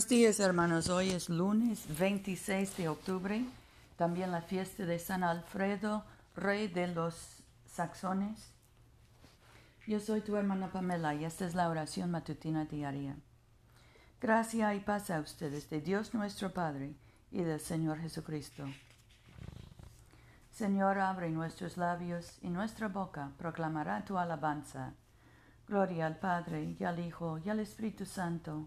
Buenos días, hermanos. Hoy es lunes 26 de octubre, también la fiesta de San Alfredo, rey de los saxones. Yo soy tu hermana Pamela y esta es la oración matutina diaria. Gracia y paz a ustedes de Dios nuestro Padre y del Señor Jesucristo. Señor, abre nuestros labios y nuestra boca proclamará tu alabanza. Gloria al Padre y al Hijo y al Espíritu Santo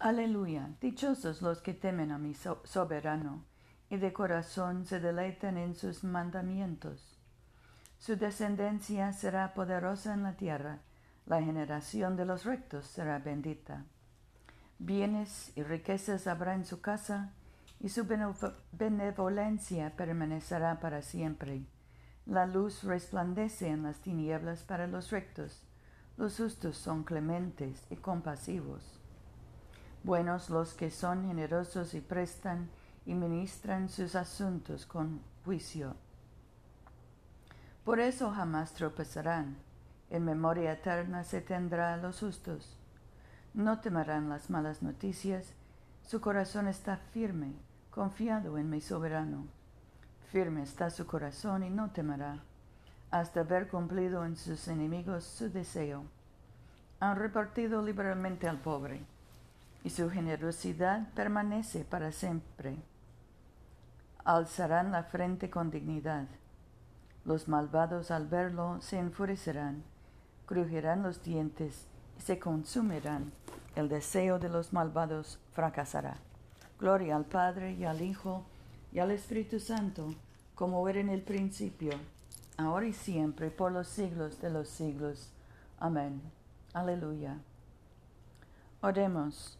Aleluya. Dichosos los que temen a mi soberano y de corazón se deleitan en sus mandamientos. Su descendencia será poderosa en la tierra, la generación de los rectos será bendita. Bienes y riquezas habrá en su casa, y su benevolencia permanecerá para siempre. La luz resplandece en las tinieblas para los rectos. Los justos son clementes y compasivos. Buenos los que son generosos y prestan y ministran sus asuntos con juicio. Por eso jamás tropezarán. En memoria eterna se tendrá a los justos. No temerán las malas noticias. Su corazón está firme, confiado en mi soberano. Firme está su corazón y no temerá, hasta haber cumplido en sus enemigos su deseo. Han repartido liberalmente al pobre y su generosidad permanece para siempre. Alzarán la frente con dignidad. Los malvados al verlo se enfurecerán, crujirán los dientes y se consumirán. El deseo de los malvados fracasará. Gloria al Padre y al Hijo y al Espíritu Santo, como era en el principio, ahora y siempre, por los siglos de los siglos. Amén. Aleluya. Oremos.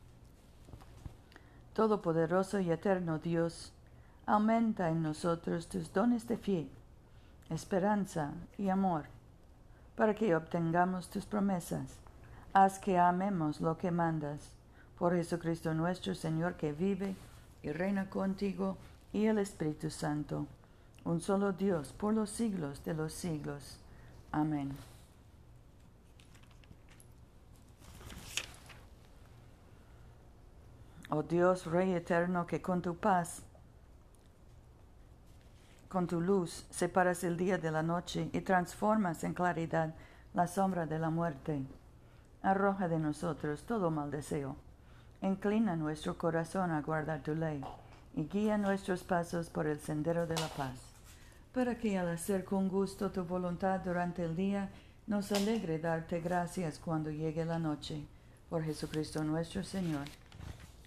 Todopoderoso y eterno Dios, aumenta en nosotros tus dones de fe, esperanza y amor, para que obtengamos tus promesas. Haz que amemos lo que mandas. Por Jesucristo nuestro Señor, que vive y reina contigo y el Espíritu Santo, un solo Dios, por los siglos de los siglos. Amén. Oh Dios, Rey eterno, que con tu paz, con tu luz, separas el día de la noche y transformas en claridad la sombra de la muerte. Arroja de nosotros todo mal deseo. Inclina nuestro corazón a guardar tu ley y guía nuestros pasos por el sendero de la paz, para que al hacer con gusto tu voluntad durante el día, nos alegre darte gracias cuando llegue la noche. Por Jesucristo nuestro Señor.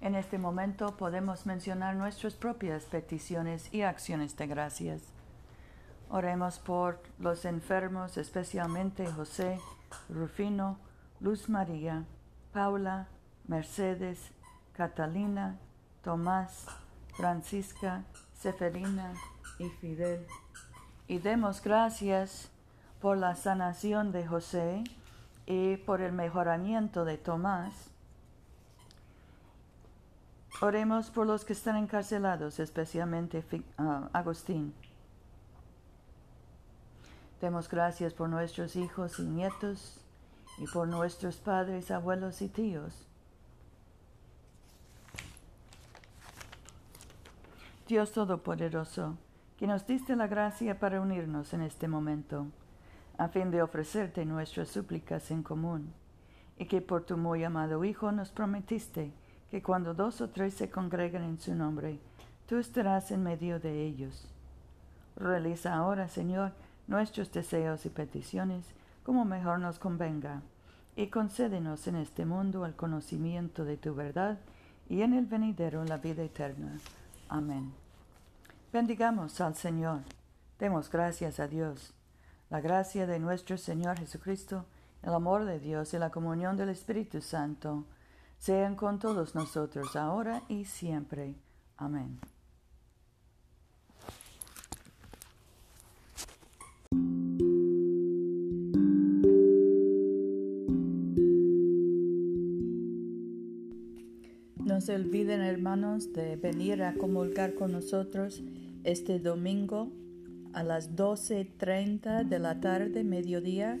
En este momento podemos mencionar nuestras propias peticiones y acciones de gracias. Oremos por los enfermos, especialmente José, Rufino, Luz María, Paula, Mercedes, Catalina, Tomás, Francisca, Seferina y Fidel. Y demos gracias por la sanación de José y por el mejoramiento de Tomás. Oremos por los que están encarcelados, especialmente uh, Agustín. Demos gracias por nuestros hijos y nietos y por nuestros padres, abuelos y tíos. Dios Todopoderoso, que nos diste la gracia para unirnos en este momento, a fin de ofrecerte nuestras súplicas en común, y que por tu muy amado Hijo nos prometiste que cuando dos o tres se congregan en su nombre, tú estarás en medio de ellos. Realiza ahora, Señor, nuestros deseos y peticiones como mejor nos convenga, y concédenos en este mundo el conocimiento de tu verdad y en el venidero la vida eterna. Amén. Bendigamos al Señor. Demos gracias a Dios. La gracia de nuestro Señor Jesucristo, el amor de Dios y la comunión del Espíritu Santo sean con todos nosotros ahora y siempre. Amén. No se olviden, hermanos, de venir a comulgar con nosotros este domingo a las 12.30 de la tarde, mediodía,